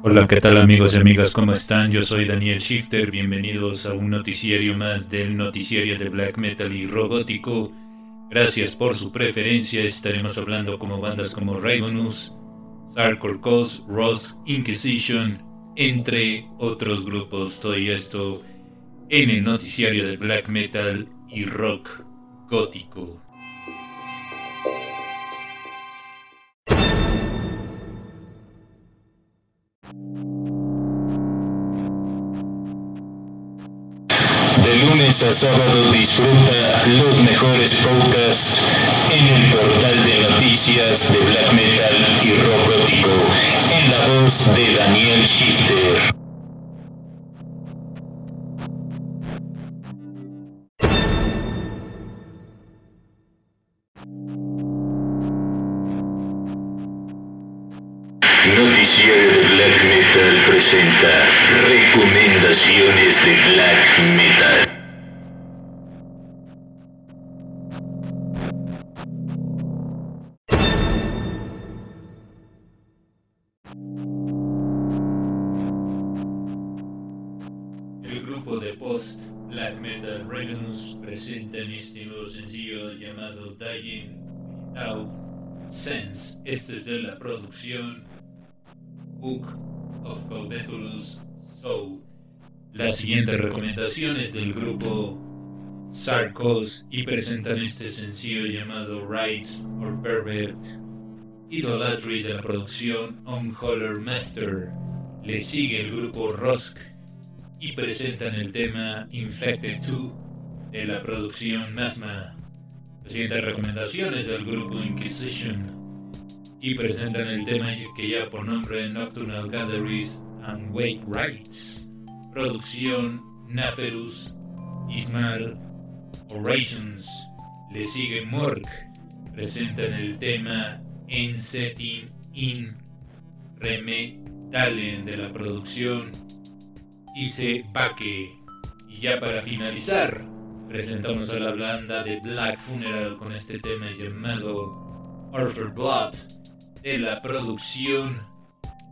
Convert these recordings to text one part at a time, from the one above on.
Hola, ¿qué tal amigos y amigas? ¿Cómo están? Yo soy Daniel Shifter, bienvenidos a un noticiario más del noticiario de black metal y robótico. Gracias por su preferencia, estaremos hablando como bandas como Ravenous, Sarkor Cos, Ross, Inquisition, entre otros grupos. Todo esto en el noticiario de black metal y rock gótico. De lunes a sábado disfruta los mejores podcasts en el portal de noticias de black metal y rock gótico en la voz de Daniel Shifter. Noticiario de Black Metal presenta de Black Metal. El grupo de post black metal Ravenous presenta en este nuevo sencillo llamado Dying Without Sense. Este es de la producción Book of Covetulus Soul. Las siguientes recomendaciones del grupo Sarcos y presentan este sencillo llamado Rights or Pervert. Idolatry de la producción On Holler Master. Le sigue el grupo Rosk y presentan el tema Infected 2 de la producción Masma. Las siguientes recomendaciones del grupo Inquisition y presentan el tema que lleva por nombre Nocturnal Gatherings and Wake Rights. Producción Naferus, Ismael, Orations. Le sigue Morg. Presentan el tema En Setting In Reme Talen de la producción Ise Baque. Y ya para finalizar, presentamos a la blanda de Black Funeral con este tema llamado Orphan Blood de la producción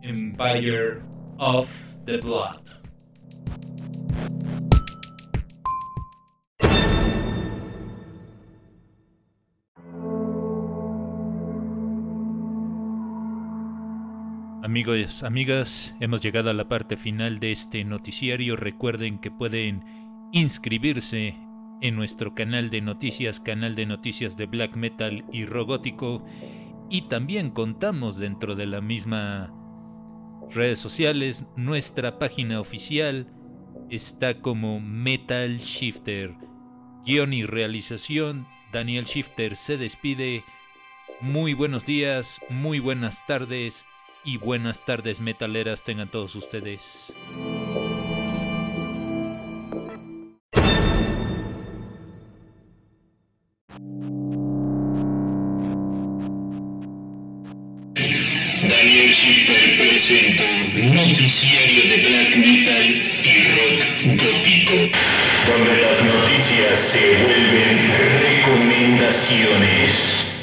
Empire of the Blood. Amigos, amigas, hemos llegado a la parte final de este noticiario. Recuerden que pueden inscribirse en nuestro canal de noticias, canal de noticias de black metal y robótico. Y también contamos dentro de la misma redes sociales. Nuestra página oficial está como Metal Shifter. Guión y realización. Daniel Shifter se despide. Muy buenos días, muy buenas tardes y buenas tardes metaleras tengan todos ustedes. Daniel Shifter presentó Noticiario de Black Metal y Rock Gótico, donde las noticias se vuelven recomendaciones.